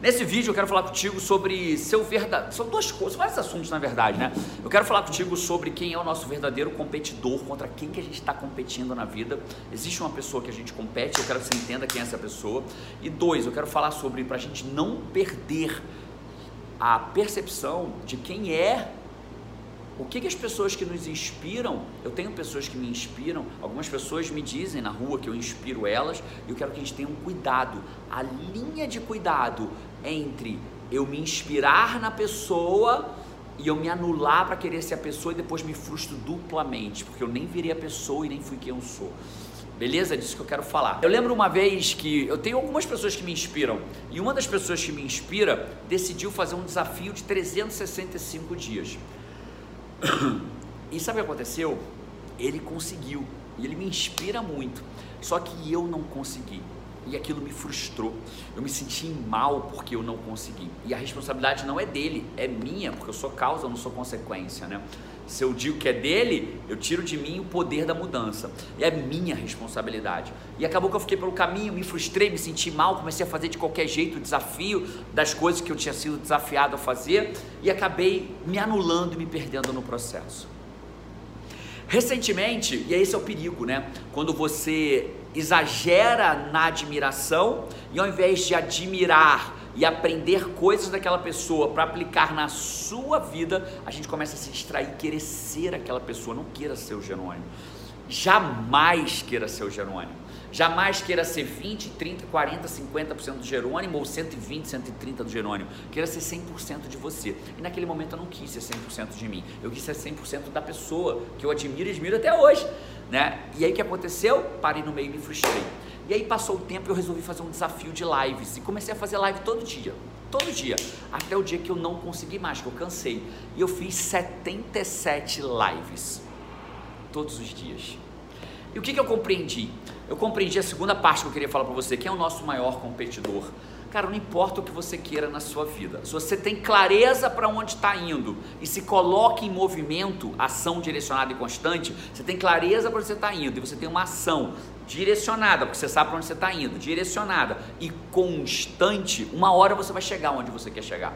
Nesse vídeo eu quero falar contigo sobre seu verdadeiro. São duas coisas, vários assuntos na verdade, né? Eu quero falar contigo sobre quem é o nosso verdadeiro competidor, contra quem que a gente está competindo na vida. Existe uma pessoa que a gente compete, eu quero que você entenda quem é essa pessoa. E dois, eu quero falar sobre para a gente não perder a percepção de quem é o que, que as pessoas que nos inspiram, eu tenho pessoas que me inspiram, algumas pessoas me dizem na rua que eu inspiro elas, e eu quero que a gente tenha um cuidado. A linha de cuidado entre eu me inspirar na pessoa e eu me anular para querer ser a pessoa e depois me frustro duplamente, porque eu nem virei a pessoa e nem fui quem eu sou. Beleza? É disso que eu quero falar. Eu lembro uma vez que eu tenho algumas pessoas que me inspiram, e uma das pessoas que me inspira decidiu fazer um desafio de 365 dias. E sabe o que aconteceu? Ele conseguiu. E ele me inspira muito. Só que eu não consegui. E aquilo me frustrou. Eu me senti mal porque eu não consegui. E a responsabilidade não é dele, é minha, porque eu sou causa, eu não sou consequência, né? Se eu digo que é dele, eu tiro de mim o poder da mudança. E é minha responsabilidade. E acabou que eu fiquei pelo caminho, me frustrei, me senti mal, comecei a fazer de qualquer jeito o desafio das coisas que eu tinha sido desafiado a fazer e acabei me anulando e me perdendo no processo. Recentemente, e esse é o perigo, né? Quando você exagera na admiração e ao invés de admirar e aprender coisas daquela pessoa para aplicar na sua vida, a gente começa a se distrair, querer ser aquela pessoa, não queira ser o Jerônimo. Jamais queira ser o Jerônimo. Jamais queira ser 20, 30, 40, 50% do Jerônimo ou 120, 130 do Jerônimo. Queira ser 100% de você. E naquele momento eu não quis ser 100% de mim. Eu quis ser 100% da pessoa que eu admiro e admiro até hoje. Né? E aí o que aconteceu? Parei no meio e me frustrei. E aí passou o tempo e eu resolvi fazer um desafio de lives. E comecei a fazer live todo dia. Todo dia. Até o dia que eu não consegui mais, que eu cansei. E eu fiz 77 lives. Todos os dias. E o que, que eu compreendi? Eu compreendi a segunda parte que eu queria falar para você. Quem é o nosso maior competidor? Cara, não importa o que você queira na sua vida, se você tem clareza para onde está indo e se coloca em movimento, ação direcionada e constante, você tem clareza para onde você está indo e você tem uma ação direcionada, porque você sabe para onde você está indo, direcionada e constante, uma hora você vai chegar onde você quer chegar.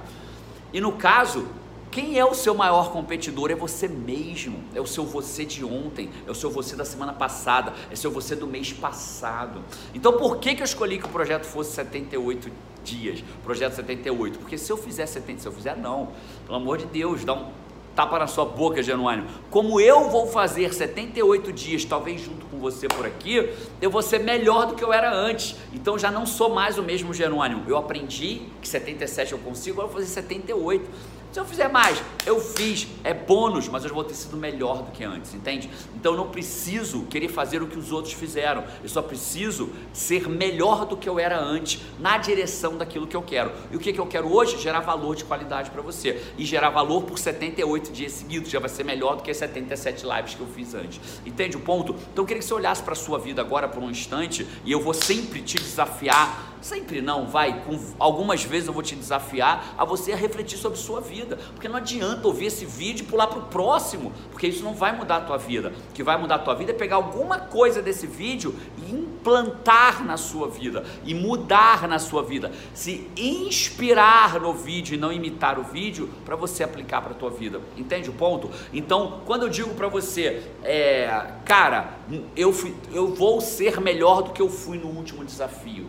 E no caso, quem é o seu maior competidor? É você mesmo, é o seu você de ontem, é o seu você da semana passada, é o seu você do mês passado. Então por que, que eu escolhi que o projeto fosse 78 dias? Projeto 78? Porque se eu fizer 70, se eu fizer não, pelo amor de Deus, dá um tapa na sua boca, Januário. Como eu vou fazer 78 dias, talvez junto com você por aqui, eu vou ser melhor do que eu era antes. Então já não sou mais o mesmo Jerônimo. Eu aprendi que 77 eu consigo, agora eu vou fazer 78. Se eu fizer mais, eu fiz, é bônus, mas eu vou ter sido melhor do que antes, entende? Então eu não preciso querer fazer o que os outros fizeram, eu só preciso ser melhor do que eu era antes, na direção daquilo que eu quero. E o que, que eu quero hoje? Gerar valor de qualidade para você. E gerar valor por 78 dias seguidos, já vai ser melhor do que as 77 lives que eu fiz antes. Entende o ponto? Então eu queria que você olhasse para a sua vida agora por um instante, e eu vou sempre te desafiar Sempre não, vai. Com, algumas vezes eu vou te desafiar a você refletir sobre sua vida. Porque não adianta ouvir esse vídeo e pular para o próximo, porque isso não vai mudar a tua vida. O que vai mudar a tua vida é pegar alguma coisa desse vídeo e implantar na sua vida e mudar na sua vida. Se inspirar no vídeo e não imitar o vídeo para você aplicar para a tua vida. Entende o ponto? Então, quando eu digo para você, é, cara, eu, fui, eu vou ser melhor do que eu fui no último desafio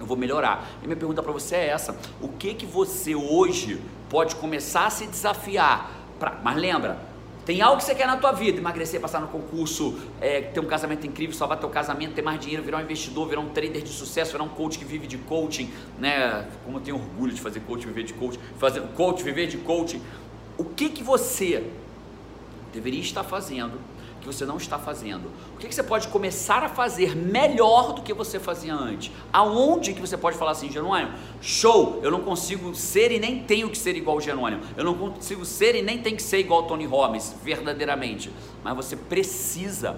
eu vou melhorar. E minha pergunta para você é essa: o que que você hoje pode começar a se desafiar? Mas lembra, tem algo que você quer na tua vida, emagrecer, passar no concurso, é, ter um casamento incrível, salvar teu casamento, ter mais dinheiro, virar um investidor, virar um trader de sucesso, virar um coach que vive de coaching, né? Como eu tenho orgulho de fazer coach, viver de coaching, fazer coach, viver de coaching. O que que você deveria estar fazendo que você não está fazendo? O que, que você pode começar a fazer melhor do que você fazia antes? Aonde que você pode falar assim, Jerônimo, show, eu não consigo ser e nem tenho que ser igual o Jerônimo, eu não consigo ser e nem tenho que ser igual o Tony Robbins, verdadeiramente, mas você precisa,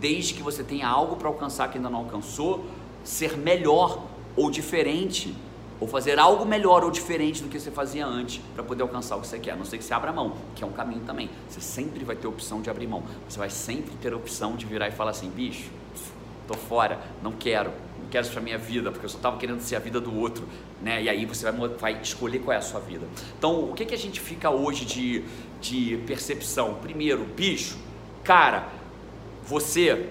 desde que você tenha algo para alcançar que ainda não alcançou, ser melhor ou diferente ou fazer algo melhor ou diferente do que você fazia antes para poder alcançar o que você quer. A não ser que você abra mão, que é um caminho também. Você sempre vai ter opção de abrir mão. Você vai sempre ter a opção de virar e falar assim: bicho, tô fora, não quero, não quero isso para minha vida, porque eu só estava querendo ser a vida do outro, né? E aí você vai, vai escolher qual é a sua vida. Então, o que, que a gente fica hoje de, de percepção? Primeiro, bicho, cara, você,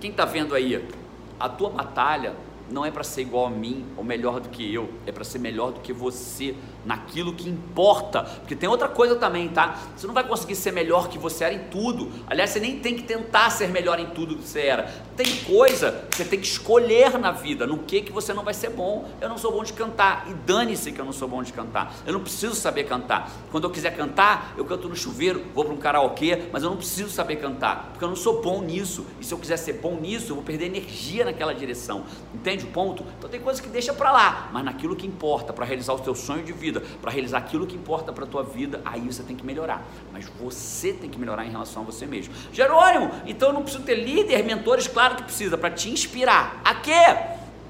quem está vendo aí, a tua batalha não é para ser igual a mim ou melhor do que eu, é para ser melhor do que você naquilo que importa. Porque tem outra coisa também, tá? Você não vai conseguir ser melhor que você era em tudo. Aliás, você nem tem que tentar ser melhor em tudo que você era. Tem coisa que você tem que escolher na vida, no que que você não vai ser bom. Eu não sou bom de cantar e dane-se que eu não sou bom de cantar. Eu não preciso saber cantar. Quando eu quiser cantar, eu canto no chuveiro, vou para um karaokê, mas eu não preciso saber cantar, porque eu não sou bom nisso. E se eu quiser ser bom nisso, eu vou perder energia naquela direção. Entende o ponto? Então tem coisas que deixa para lá, mas naquilo que importa para realizar o teu sonho de vida para realizar aquilo que importa para tua vida, aí você tem que melhorar. Mas você tem que melhorar em relação a você mesmo. Jerônimo, então eu não preciso ter líder, mentores, claro que precisa, para te inspirar. A quê?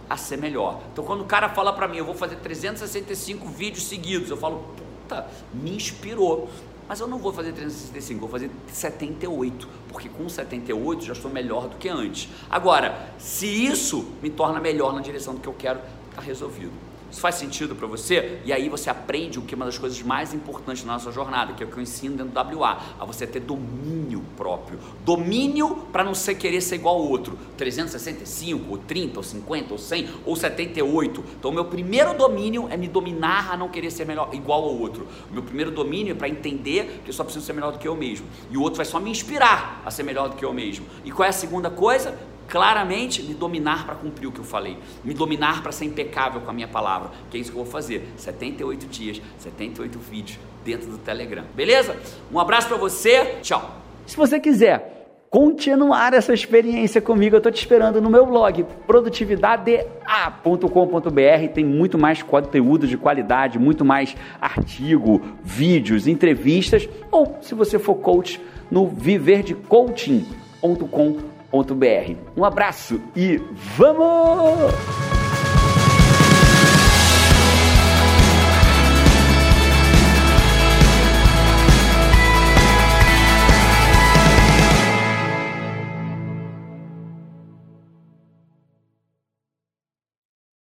A ser melhor. Então quando o cara fala para mim, eu vou fazer 365 vídeos seguidos, eu falo, puta, me inspirou. Mas eu não vou fazer 365, vou fazer 78, porque com 78 já estou melhor do que antes. Agora, se isso me torna melhor na direção do que eu quero, está resolvido. Isso faz sentido para você? E aí você aprende o que é uma das coisas mais importantes na nossa jornada, que é o que eu ensino dentro do WA, a você ter domínio próprio. Domínio para não ser querer ser igual ao outro. 365, ou 30, ou 50, ou 100, ou 78. Então meu primeiro domínio é me dominar a não querer ser melhor, igual ao outro. Meu primeiro domínio é para entender que eu só preciso ser melhor do que eu mesmo. E o outro vai só me inspirar a ser melhor do que eu mesmo. E qual é a segunda coisa? Claramente me dominar para cumprir o que eu falei, me dominar para ser impecável com a minha palavra, que é isso que eu vou fazer. 78 dias, 78 vídeos dentro do Telegram. Beleza? Um abraço para você. Tchau. Se você quiser continuar essa experiência comigo, eu estou te esperando no meu blog produtividadea.com.br. Tem muito mais conteúdo de qualidade, muito mais artigo, vídeos, entrevistas, ou se você for coach, no viverdecoaching.com.br um abraço e vamos!